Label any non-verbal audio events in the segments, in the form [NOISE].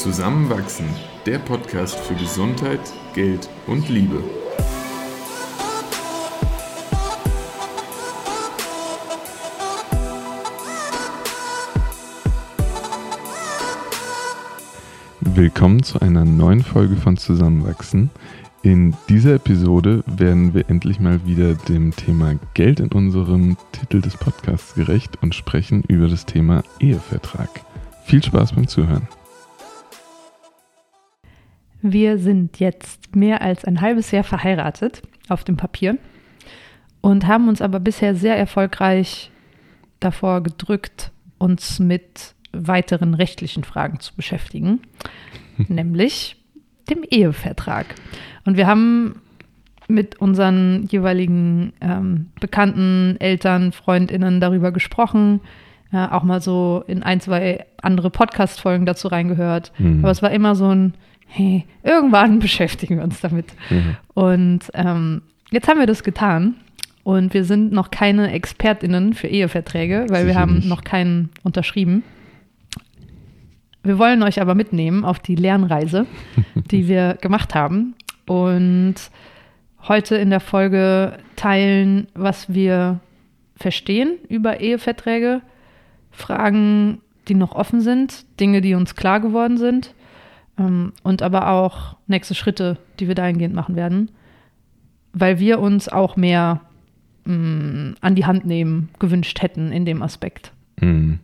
Zusammenwachsen, der Podcast für Gesundheit, Geld und Liebe. Willkommen zu einer neuen Folge von Zusammenwachsen. In dieser Episode werden wir endlich mal wieder dem Thema Geld in unserem Titel des Podcasts gerecht und sprechen über das Thema Ehevertrag. Viel Spaß beim Zuhören. Wir sind jetzt mehr als ein halbes Jahr verheiratet auf dem Papier und haben uns aber bisher sehr erfolgreich davor gedrückt, uns mit weiteren rechtlichen Fragen zu beschäftigen, [LAUGHS] nämlich dem Ehevertrag. Und wir haben mit unseren jeweiligen ähm, Bekannten, Eltern, Freundinnen darüber gesprochen, äh, auch mal so in ein, zwei andere Podcast-Folgen dazu reingehört. Mhm. Aber es war immer so ein, hey, irgendwann [LAUGHS] beschäftigen wir uns damit. Mhm. Und ähm, jetzt haben wir das getan. Und wir sind noch keine ExpertInnen für Eheverträge, weil Sicher wir haben nicht. noch keinen unterschrieben. Wir wollen euch aber mitnehmen auf die Lernreise, [LAUGHS] die wir gemacht haben und heute in der Folge teilen, was wir verstehen über Eheverträge, Fragen, die noch offen sind, Dinge, die uns klar geworden sind und aber auch nächste Schritte, die wir dahingehend machen werden, weil wir uns auch mehr mh, mm, an die Hand nehmen gewünscht hätten in dem Aspekt. Mhm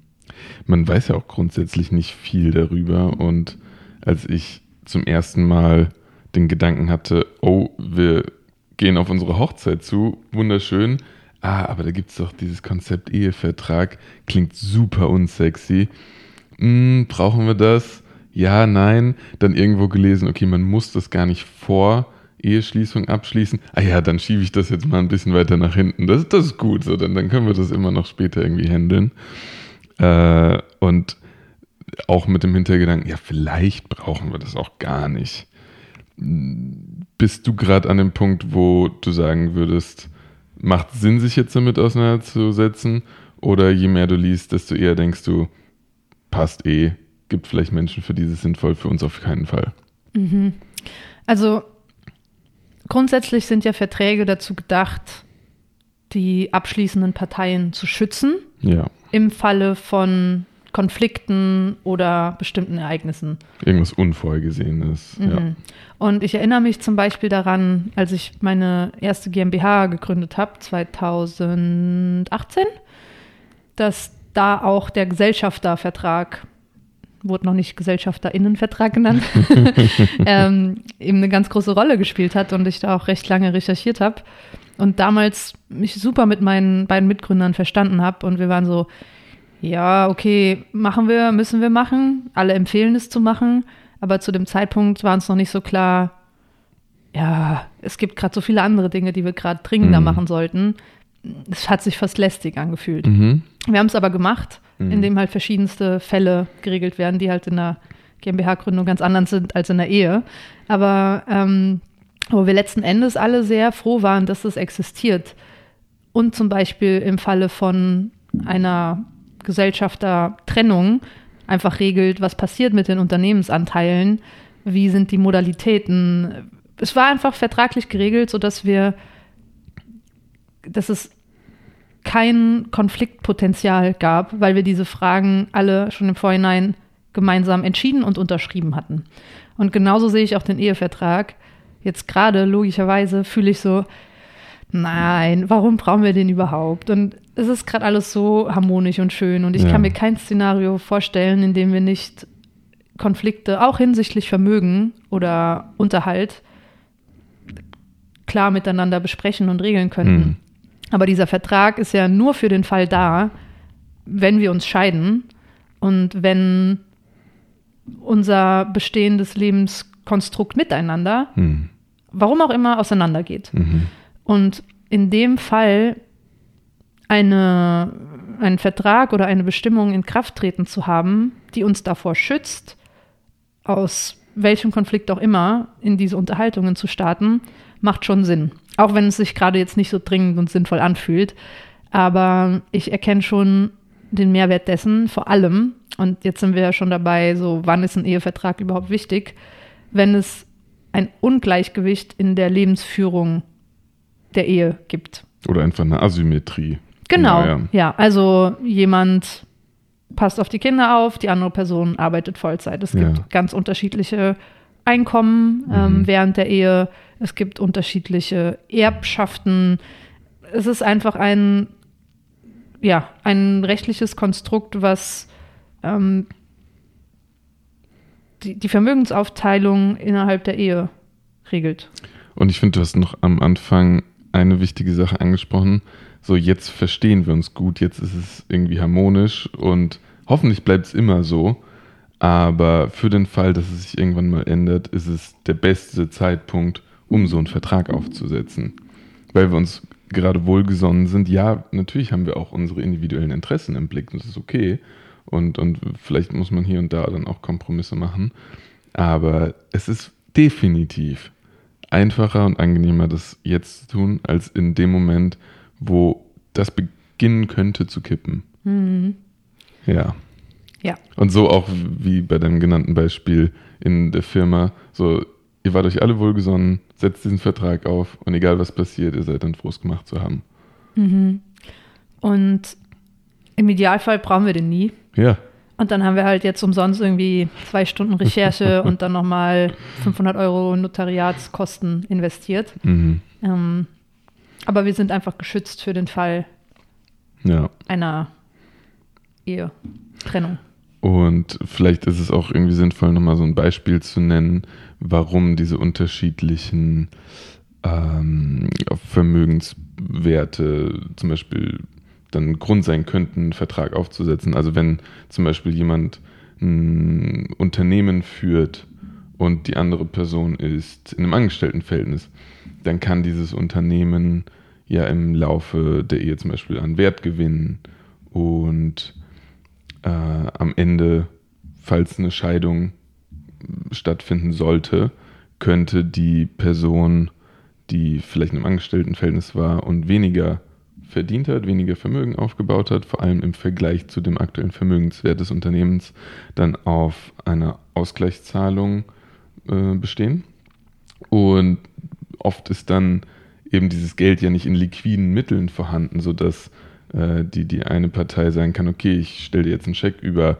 man weiß ja auch grundsätzlich nicht viel darüber. Und als ich zum ersten Mal den Gedanken hatte, oh, wir gehen auf unsere Hochzeit zu, wunderschön. Ah, aber da gibt es doch dieses Konzept Ehevertrag, klingt super unsexy. Hm, brauchen wir das? Ja, nein. Dann irgendwo gelesen, okay, man muss das gar nicht vor Eheschließung abschließen. Ah ja, dann schiebe ich das jetzt mal ein bisschen weiter nach hinten. Das, das ist gut, so, dann, dann können wir das immer noch später irgendwie handeln. Äh, und auch mit dem Hintergedanken, ja, vielleicht brauchen wir das auch gar nicht. Bist du gerade an dem Punkt, wo du sagen würdest, macht Sinn, sich jetzt damit auseinanderzusetzen? Oder je mehr du liest, desto eher denkst du, passt eh, gibt vielleicht Menschen, für die es sinnvoll, für uns auf keinen Fall. Mhm. Also grundsätzlich sind ja Verträge dazu gedacht, die abschließenden Parteien zu schützen. Ja im Falle von Konflikten oder bestimmten Ereignissen. Irgendwas Unvorhergesehenes. Mhm. Ja. Und ich erinnere mich zum Beispiel daran, als ich meine erste GmbH gegründet habe, 2018, dass da auch der Gesellschaftervertrag, wurde noch nicht Gesellschafterinnenvertrag genannt, [LAUGHS] [LAUGHS] ähm, eben eine ganz große Rolle gespielt hat und ich da auch recht lange recherchiert habe und damals mich super mit meinen beiden Mitgründern verstanden habe und wir waren so, ja, okay, machen wir, müssen wir machen. Alle empfehlen es zu machen, aber zu dem Zeitpunkt war uns noch nicht so klar, ja, es gibt gerade so viele andere Dinge, die wir gerade dringender mhm. machen sollten. Es hat sich fast lästig angefühlt. Mhm. Wir haben es aber gemacht, mhm. indem halt verschiedenste Fälle geregelt werden, die halt in der GmbH-Gründung ganz anders sind als in der Ehe. Aber ähm, wo wir letzten Endes alle sehr froh waren, dass es existiert. Und zum Beispiel im Falle von einer Gesellschaftertrennung einfach regelt, was passiert mit den Unternehmensanteilen, wie sind die Modalitäten. Es war einfach vertraglich geregelt, sodass wir, dass es kein Konfliktpotenzial gab, weil wir diese Fragen alle schon im Vorhinein gemeinsam entschieden und unterschrieben hatten. Und genauso sehe ich auch den Ehevertrag jetzt gerade logischerweise fühle ich so, nein, warum brauchen wir den überhaupt? Und es ist gerade alles so harmonisch und schön und ich ja. kann mir kein Szenario vorstellen, in dem wir nicht Konflikte, auch hinsichtlich Vermögen oder Unterhalt, klar miteinander besprechen und regeln könnten. Mhm. Aber dieser Vertrag ist ja nur für den Fall da, wenn wir uns scheiden und wenn unser bestehendes Lebenskonstrukt miteinander mhm warum auch immer, auseinandergeht. Mhm. Und in dem Fall eine, einen Vertrag oder eine Bestimmung in Kraft treten zu haben, die uns davor schützt, aus welchem Konflikt auch immer in diese Unterhaltungen zu starten, macht schon Sinn. Auch wenn es sich gerade jetzt nicht so dringend und sinnvoll anfühlt. Aber ich erkenne schon den Mehrwert dessen, vor allem, und jetzt sind wir ja schon dabei, so wann ist ein Ehevertrag überhaupt wichtig, wenn es ein Ungleichgewicht in der Lebensführung der Ehe gibt. Oder einfach eine Asymmetrie. Genau, ja. ja. Also jemand passt auf die Kinder auf, die andere Person arbeitet Vollzeit. Es gibt ja. ganz unterschiedliche Einkommen ähm, mhm. während der Ehe. Es gibt unterschiedliche Erbschaften. Es ist einfach ein, ja, ein rechtliches Konstrukt, was ähm, die, die Vermögensaufteilung innerhalb der Ehe regelt. Und ich finde, du hast noch am Anfang eine wichtige Sache angesprochen. So, jetzt verstehen wir uns gut, jetzt ist es irgendwie harmonisch und hoffentlich bleibt es immer so. Aber für den Fall, dass es sich irgendwann mal ändert, ist es der beste Zeitpunkt, um so einen Vertrag aufzusetzen. Weil wir uns gerade wohlgesonnen sind. Ja, natürlich haben wir auch unsere individuellen Interessen im Blick, das ist okay. Und, und vielleicht muss man hier und da dann auch Kompromisse machen. Aber es ist definitiv einfacher und angenehmer, das jetzt zu tun, als in dem Moment, wo das beginnen könnte zu kippen. Mhm. Ja. Ja. Und so auch wie bei dem genannten Beispiel in der Firma, so, ihr wart euch alle wohlgesonnen, setzt diesen Vertrag auf und egal was passiert, ihr seid dann froh, es gemacht zu haben. Mhm. Und im Idealfall brauchen wir den nie. Ja. Und dann haben wir halt jetzt umsonst irgendwie zwei Stunden Recherche [LAUGHS] und dann nochmal 500 Euro Notariatskosten investiert. Mhm. Ähm, aber wir sind einfach geschützt für den Fall ja. einer Ehe, Trennung. Und vielleicht ist es auch irgendwie sinnvoll, nochmal so ein Beispiel zu nennen, warum diese unterschiedlichen ähm, Vermögenswerte zum Beispiel dann Grund sein könnten, einen Vertrag aufzusetzen. Also wenn zum Beispiel jemand ein Unternehmen führt und die andere Person ist in einem Angestelltenverhältnis, dann kann dieses Unternehmen ja im Laufe der Ehe zum Beispiel an Wert gewinnen und äh, am Ende, falls eine Scheidung stattfinden sollte, könnte die Person, die vielleicht in einem Angestelltenverhältnis war und weniger verdient hat, weniger Vermögen aufgebaut hat, vor allem im Vergleich zu dem aktuellen Vermögenswert des Unternehmens, dann auf einer Ausgleichszahlung äh, bestehen. Und oft ist dann eben dieses Geld ja nicht in liquiden Mitteln vorhanden, sodass äh, die, die eine Partei sagen kann, okay, ich stelle dir jetzt einen Scheck über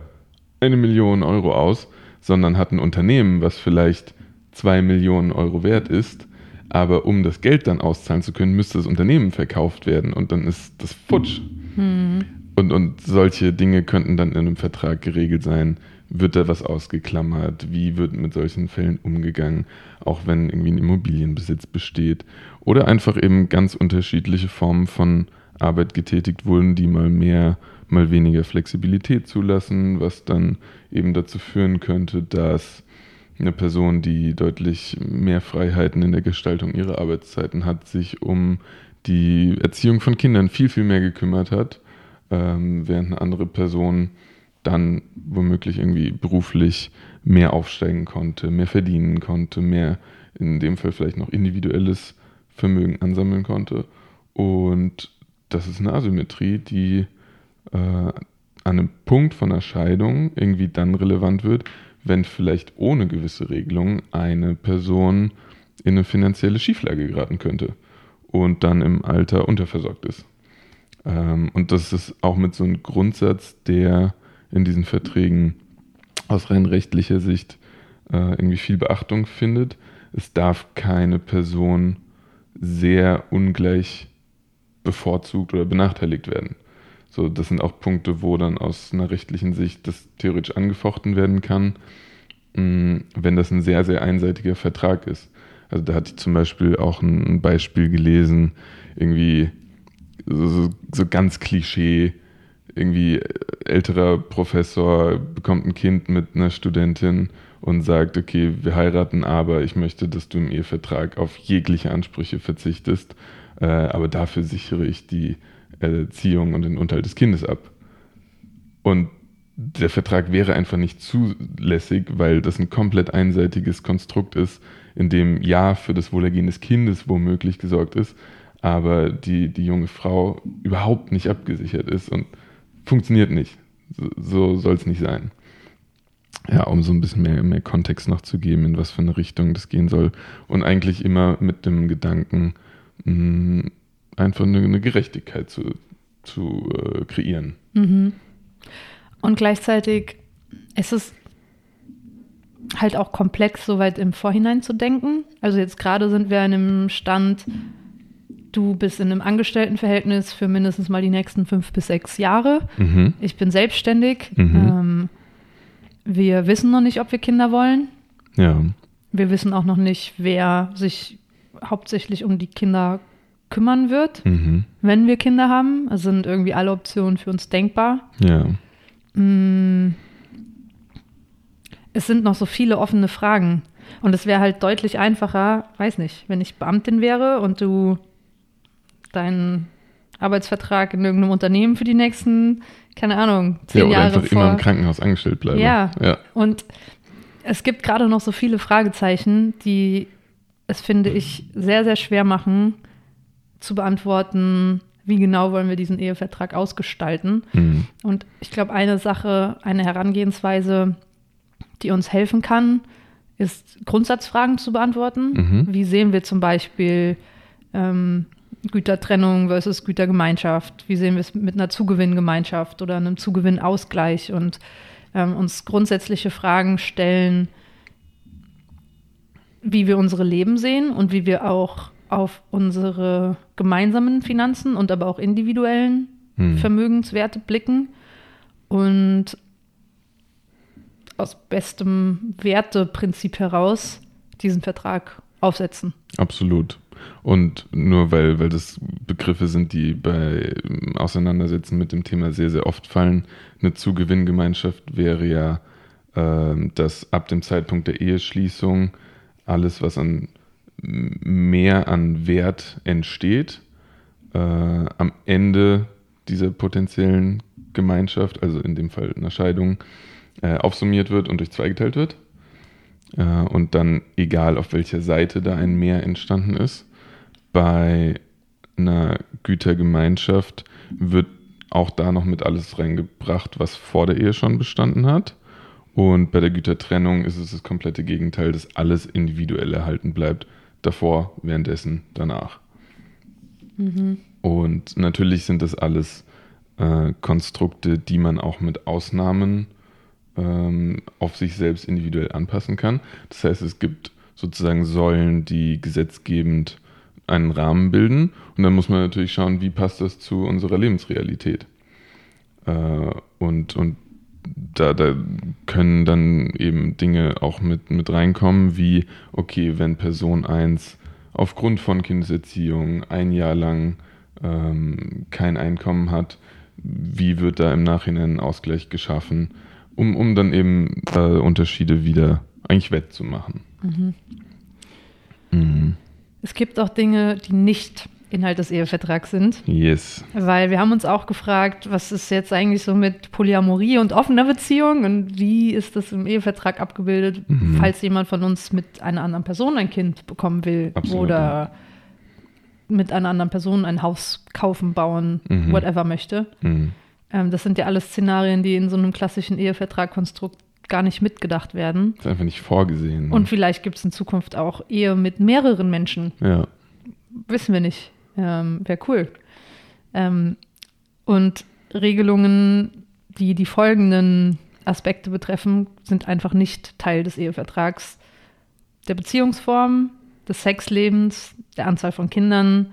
eine Million Euro aus, sondern hat ein Unternehmen, was vielleicht zwei Millionen Euro wert ist, aber um das Geld dann auszahlen zu können, müsste das Unternehmen verkauft werden und dann ist das futsch. Mhm. Und, und solche Dinge könnten dann in einem Vertrag geregelt sein. Wird da was ausgeklammert? Wie wird mit solchen Fällen umgegangen? Auch wenn irgendwie ein Immobilienbesitz besteht. Oder einfach eben ganz unterschiedliche Formen von Arbeit getätigt wurden, die mal mehr, mal weniger Flexibilität zulassen, was dann eben dazu führen könnte, dass eine Person, die deutlich mehr Freiheiten in der Gestaltung ihrer Arbeitszeiten hat, sich um die Erziehung von Kindern viel, viel mehr gekümmert hat, ähm, während eine andere Person dann womöglich irgendwie beruflich mehr aufsteigen konnte, mehr verdienen konnte, mehr in dem Fall vielleicht noch individuelles Vermögen ansammeln konnte. Und das ist eine Asymmetrie, die äh, an einem Punkt von Scheidung irgendwie dann relevant wird, wenn vielleicht ohne gewisse Regelungen eine Person in eine finanzielle Schieflage geraten könnte und dann im Alter unterversorgt ist. Ähm, und das ist auch mit so einem Grundsatz, der in diesen Verträgen aus rein rechtlicher Sicht äh, irgendwie viel Beachtung findet. Es darf keine Person sehr ungleich bevorzugt oder benachteiligt werden. So, das sind auch Punkte, wo dann aus einer rechtlichen Sicht das theoretisch angefochten werden kann, mm, wenn das ein sehr, sehr einseitiger Vertrag ist. Also da hatte ich zum Beispiel auch ein Beispiel gelesen, irgendwie so, so ganz Klischee, irgendwie älterer Professor bekommt ein Kind mit einer Studentin und sagt, okay, wir heiraten, aber ich möchte, dass du im Ehevertrag auf jegliche Ansprüche verzichtest, äh, aber dafür sichere ich die Erziehung und den Unterhalt des Kindes ab. Und der Vertrag wäre einfach nicht zulässig, weil das ein komplett einseitiges Konstrukt ist, in dem ja für das Wohlergehen des Kindes womöglich gesorgt ist, aber die, die junge Frau überhaupt nicht abgesichert ist. Und funktioniert nicht. So, so soll es nicht sein. Ja, um so ein bisschen mehr, mehr Kontext noch zu geben, in was für eine Richtung das gehen soll. Und eigentlich immer mit dem Gedanken, mh, einfach eine, eine Gerechtigkeit zu, zu äh, kreieren. Mhm. Und gleichzeitig ist es halt auch komplex, so weit im Vorhinein zu denken. Also jetzt gerade sind wir in einem Stand, du bist in einem Angestelltenverhältnis für mindestens mal die nächsten fünf bis sechs Jahre. Mhm. Ich bin selbstständig. Mhm. Ähm, wir wissen noch nicht, ob wir Kinder wollen. Ja. Wir wissen auch noch nicht, wer sich hauptsächlich um die Kinder kümmern wird, Mhm. wenn wir Kinder haben. Es sind irgendwie alle Optionen für uns denkbar. Ja. Mm. Es sind noch so viele offene Fragen. Und es wäre halt deutlich einfacher, weiß nicht, wenn ich Beamtin wäre und du deinen Arbeitsvertrag in irgendeinem Unternehmen für die nächsten, keine Ahnung, Ja, zehn oder Jahre einfach vor. immer im Krankenhaus angestellt bleiben. Ja. Ja. Und es gibt gerade noch so viele Fragezeichen, die es, finde ich, sehr, sehr schwer machen zu beantworten, wie genau wollen wir diesen Ehevertrag ausgestalten. Mhm. Und ich glaube, eine Sache, eine Herangehensweise, die uns helfen kann, ist Grundsatzfragen zu beantworten. Mhm. Wie sehen wir zum Beispiel ähm, Gütertrennung versus Gütergemeinschaft? Wie sehen wir es mit einer Zugewinngemeinschaft oder einem Zugewinnausgleich? Und ähm, uns grundsätzliche Fragen stellen, wie wir unsere Leben sehen und wie wir auch auf unsere gemeinsamen Finanzen und aber auch individuellen Mhm. Vermögenswerte blicken und aus bestem Werteprinzip heraus diesen Vertrag aufsetzen. Absolut. Und nur weil, weil das Begriffe sind, die bei ähm, Auseinandersetzen mit dem Thema sehr, sehr oft fallen. Eine Zugewinngemeinschaft wäre ja, ähm, dass ab dem Zeitpunkt der Eheschließung alles, was an mehr an Wert entsteht, äh, am Ende dieser potenziellen Gemeinschaft, also in dem Fall einer Scheidung, äh, aufsummiert wird und durch zwei geteilt wird. Äh, und dann, egal auf welcher Seite da ein Mehr entstanden ist, bei einer Gütergemeinschaft wird auch da noch mit alles reingebracht, was vor der Ehe schon bestanden hat. Und bei der Gütertrennung ist es das komplette Gegenteil, dass alles individuell erhalten bleibt. Davor, währenddessen, danach. Und natürlich sind das alles äh, Konstrukte, die man auch mit Ausnahmen ähm, auf sich selbst individuell anpassen kann. Das heißt, es gibt sozusagen Säulen, die gesetzgebend einen Rahmen bilden. Und dann muss man natürlich schauen, wie passt das zu unserer Lebensrealität. Äh, und und da, da können dann eben Dinge auch mit, mit reinkommen, wie, okay, wenn Person 1 aufgrund von Kindeserziehung ein Jahr lang ähm, kein Einkommen hat, wie wird da im Nachhinein ein Ausgleich geschaffen, um, um dann eben äh, Unterschiede wieder eigentlich wettzumachen. Mhm. Es gibt auch Dinge, die nicht Inhalt des Ehevertrags sind, Yes. weil wir haben uns auch gefragt, was ist jetzt eigentlich so mit Polyamorie und offener Beziehung und wie ist das im Ehevertrag abgebildet, Mhm. falls jemand von uns mit einer anderen Person ein Kind bekommen will Absolut, oder mit einer anderen Person ein Haus kaufen, bauen, Mhm. whatever möchte. Mhm. Ähm, das sind ja alles Szenarien, die in so einem klassischen Ehevertragkonstrukt gar nicht mitgedacht werden. Ist einfach nicht vorgesehen. ne? Und vielleicht gibt es in Zukunft auch Ehe mit mehreren Menschen. ja. Wissen wir nicht. Ähm, Wäre cool. Ähm, und Regelungen, die die folgenden Aspekte betreffen, sind einfach nicht Teil des Ehevertrags. Der Beziehungsform, des Sexlebens, der Anzahl von Kindern,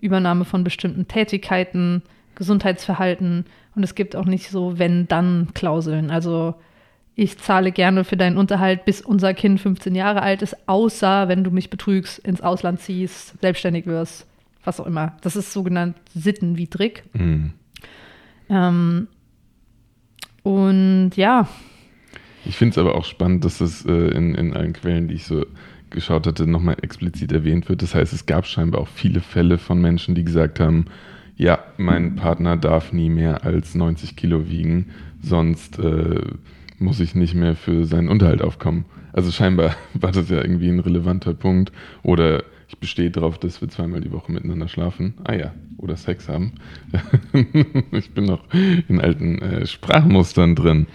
Übernahme von bestimmten Tätigkeiten, Gesundheitsverhalten. Und es gibt auch nicht so Wenn-Dann-Klauseln. Also ich zahle gerne für deinen Unterhalt, bis unser Kind 15 Jahre alt ist, außer wenn du mich betrügst, ins Ausland ziehst, selbstständig wirst, was auch immer. Das ist sogenannt sittenwidrig. Mhm. Ähm, und ja, Ich finde es aber auch spannend, dass das äh, in, in allen Quellen, die ich so geschaut hatte, nochmal explizit erwähnt wird. Das heißt, es gab scheinbar auch viele Fälle von Menschen, die gesagt haben, ja, mein Partner darf nie mehr als 90 Kilo wiegen, sonst äh, muss ich nicht mehr für seinen Unterhalt aufkommen. Also scheinbar [LAUGHS] war das ja irgendwie ein relevanter Punkt. Oder ich bestehe darauf, dass wir zweimal die Woche miteinander schlafen. Ah ja, oder Sex haben. [LAUGHS] ich bin noch in alten äh, Sprachmustern drin.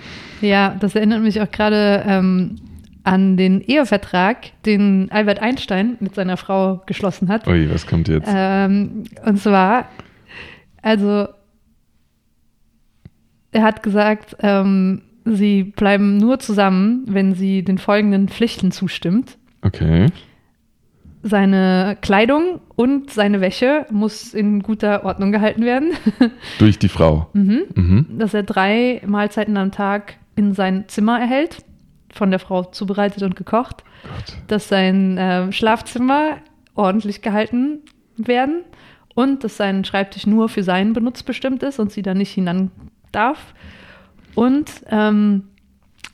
Ja, das erinnert mich auch gerade ähm, an den Ehevertrag, den Albert Einstein mit seiner Frau geschlossen hat. Ui, was kommt jetzt? Ähm, und zwar, also, er hat gesagt, ähm, sie bleiben nur zusammen, wenn sie den folgenden Pflichten zustimmt. Okay. Seine Kleidung und seine Wäsche muss in guter Ordnung gehalten werden. [LAUGHS] Durch die Frau. mhm. Mhm. Dass er drei Mahlzeiten am Tag in sein Zimmer erhält, von der Frau zubereitet und gekocht. Gott. Dass sein äh, Schlafzimmer ordentlich gehalten werden und dass sein Schreibtisch nur für seinen Benutz bestimmt ist und sie da nicht hinan darf. Und ähm,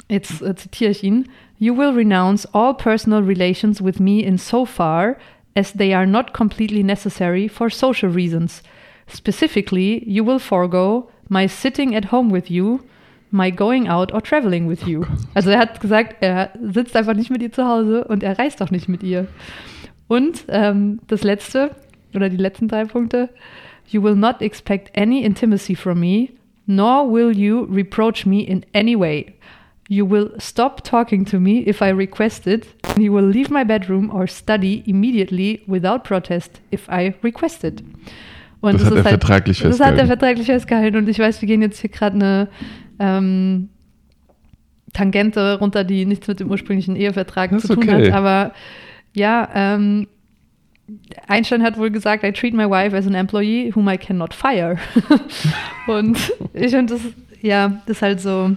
jetzt äh, zitiere ich ihn: You will renounce all personal relations with me in so far as they are not completely necessary for social reasons. Specifically, you will forego my sitting at home with you, my going out or traveling with you. Also er hat gesagt, er sitzt einfach nicht mit ihr zu Hause und er reist auch nicht mit ihr. Und ähm, das letzte oder die letzten drei Punkte: You will not expect any intimacy from me, nor will you reproach me in any way. You will stop talking to me if I request it. and You will leave my bedroom or study immediately without protest if I request it. Und Das hat er vertraglich Das hat er festgehalten. vertraglich festgehalten. Und ich weiß, wir gehen jetzt hier gerade eine ähm, Tangente runter, die nichts mit dem ursprünglichen Ehevertrag Das zu tun okay. hat. Aber ja, ähm, Einstein hat wohl gesagt, I treat my wife as an employee whom I cannot fire. [LAUGHS] Und ich finde das, ja, das ist halt so.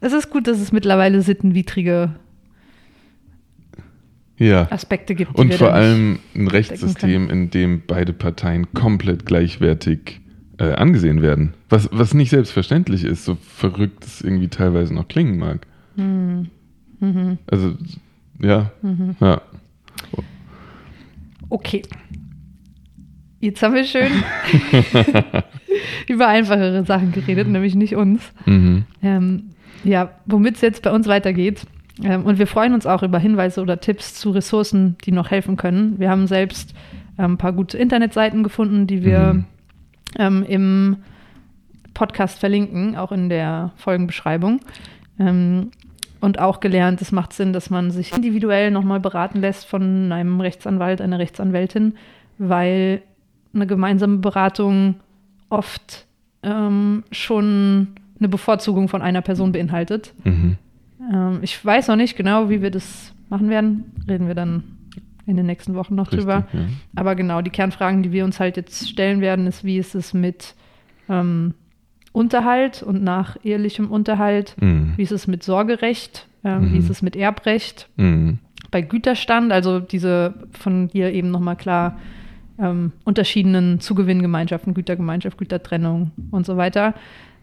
Es ist gut, dass es mittlerweile sittenwidrige Ja. Aspekte gibt. Und vor allem ein Rechtssystem, in dem beide Parteien komplett gleichwertig äh, angesehen werden. Was, was nicht selbstverständlich ist, so verrückt es irgendwie teilweise noch klingen mag. Hm. Mhm. Also, ja. Mhm. ja. Okay. Jetzt haben wir schön [LAUGHS] über einfachere Sachen geredet, nämlich nicht uns. Mhm. Ähm, ja, womit es jetzt bei uns weitergeht. Ähm, und wir freuen uns auch über Hinweise oder Tipps zu Ressourcen, die noch helfen können. Wir haben selbst ähm, ein paar gute Internetseiten gefunden, die wir Mhm. ähm, im Podcast verlinken, auch in der Folgenbeschreibung. Ähm, und auch gelernt, es macht Sinn, dass man sich individuell nochmal beraten lässt von einem Rechtsanwalt, einer Rechtsanwältin, weil eine gemeinsame Beratung oft ähm, schon eine Bevorzugung von einer Person beinhaltet. Mhm. Ähm, ich weiß noch nicht genau, wie wir das machen werden. Reden wir dann in den nächsten Wochen noch Richtig, drüber. ja. Aber genau, die Kernfragen, die wir uns halt jetzt stellen werden, ist, wie ist es mit ähm, Unterhalt und nach ehelichem Unterhalt? Mhm. Wie ist es mit Sorgerecht? Ähm, Mhm. Wie ist es mit Erbrecht? Mhm. Bei Güterstand, also diese von dir eben nochmal klar ähm, unterschiedenen Zugewinngemeinschaften, Gütergemeinschaft, Gütertrennung und so weiter.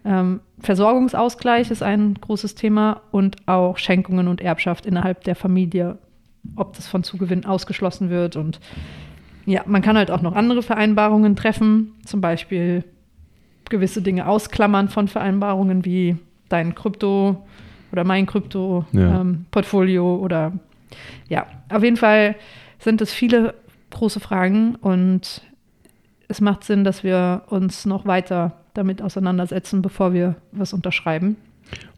Ähm, Versorgungsausgleich ist ein großes Thema und auch Schenkungen und Erbschaft innerhalb der Familie, ob das von Zugewinn ausgeschlossen wird. Und ja, man kann halt auch noch andere Vereinbarungen treffen, zum Beispiel gewisse Dinge ausklammern von Vereinbarungen wie dein Krypto oder mein Ja. Krypto-Portfolio oder ja, auf jeden Fall sind es viele große Fragen und es macht Sinn, dass wir uns noch weiter damit auseinandersetzen, bevor wir was unterschreiben.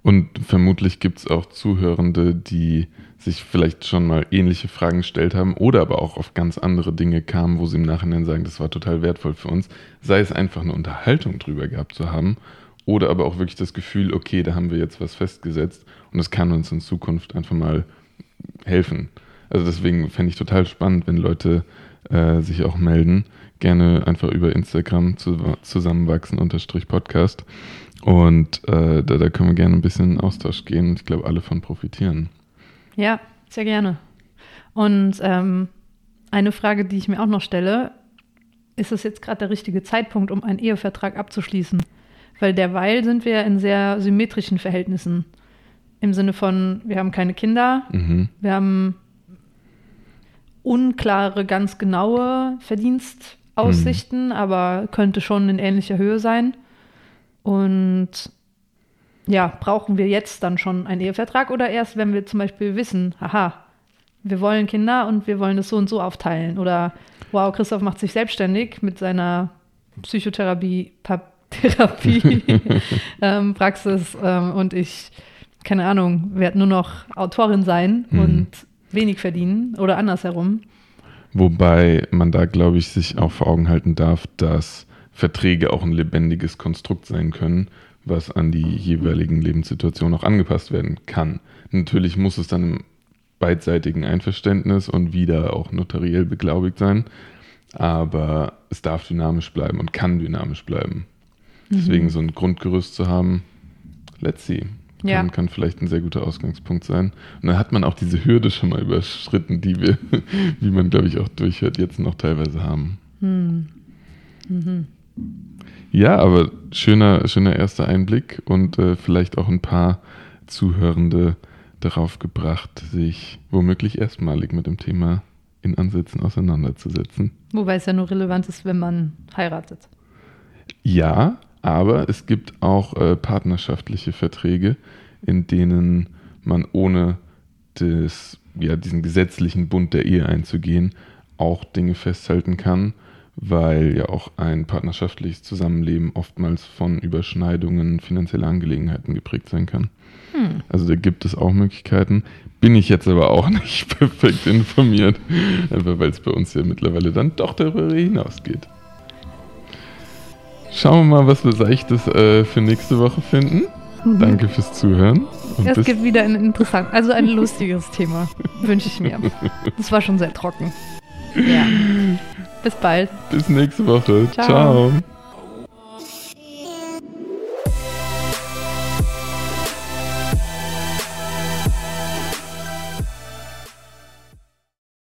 Und vermutlich gibt es auch Zuhörende, die sich vielleicht schon mal ähnliche Fragen gestellt haben oder aber auch auf ganz andere Dinge kamen, wo sie im Nachhinein sagen, das war total wertvoll für uns. Sei es einfach eine Unterhaltung drüber gehabt zu haben oder aber auch wirklich das Gefühl, okay, da haben wir jetzt was festgesetzt und es kann uns in Zukunft einfach mal helfen. Also deswegen fände ich total spannend, wenn Leute äh, sich auch melden. Gerne einfach über Instagram zu, zusammenwachsen unterstrich Podcast. Und äh, da, da können wir gerne ein bisschen in Austausch gehen. Ich glaube, alle von profitieren. Ja, sehr gerne. Und ähm, eine Frage, die ich mir auch noch stelle, ist es jetzt gerade der richtige Zeitpunkt, um einen Ehevertrag abzuschließen? Weil derweil sind wir in sehr symmetrischen Verhältnissen. Im Sinne von, wir haben keine Kinder, Mhm. wir haben unklare, ganz genaue Verdienstaussichten, aber könnte schon in ähnlicher Höhe sein. Und ja, brauchen wir jetzt dann schon einen Ehevertrag oder erst, wenn wir zum Beispiel wissen, haha, wir wollen Kinder und wir wollen es so und so aufteilen? Oder wow, Christoph macht sich selbstständig mit seiner Psychotherapie, Therapie, [LAUGHS] [LAUGHS] ähm, Praxis ähm, und ich, keine Ahnung, werde nur noch Autorin sein Mhm. und wenig verdienen oder andersherum. Wobei man da, glaube ich, sich auch vor Augen halten darf, dass Verträge auch ein lebendiges Konstrukt sein können, was an die jeweiligen Lebenssituationen auch angepasst werden kann. Natürlich muss es dann im beidseitigen Einverständnis und wieder auch notariell beglaubigt sein, aber es darf dynamisch bleiben und kann dynamisch bleiben. Deswegen so ein Grundgerüst zu haben, let's see. Kann, Ja. kann vielleicht ein sehr guter Ausgangspunkt sein. Und dann hat man auch diese Hürde schon mal überschritten, die wir, [LAUGHS] wie man, glaube ich, auch durchhört, jetzt noch teilweise haben. Hm. Mhm. Ja, aber schöner, schöner erster Einblick und äh, vielleicht auch ein paar Zuhörende darauf gebracht, sich womöglich erstmalig mit dem Thema in Ansätzen auseinanderzusetzen. Wobei es ja nur relevant ist, wenn man heiratet. Ja, aber es gibt auch äh, partnerschaftliche Verträge, in denen man ohne das, ja, diesen gesetzlichen Bund der Ehe einzugehen, auch Dinge festhalten kann, weil ja auch ein partnerschaftliches Zusammenleben oftmals von Überschneidungen finanzieller Angelegenheiten geprägt sein kann. Hm. Also da gibt es auch Möglichkeiten. Bin ich jetzt aber auch [LAUGHS] nicht perfekt informiert, einfach weil es bei uns ja mittlerweile dann doch darüber hinausgeht. Schauen wir mal, was wir Seichtes äh, für nächste Woche finden. Mhm. Danke fürs Zuhören. Und Es gibt wieder ein interessant, also ein lustiges Thema, wünsche ich mir. Das war schon sehr trocken. Ja. Bis bald. bis nächste Woche. Ciao. Ciao.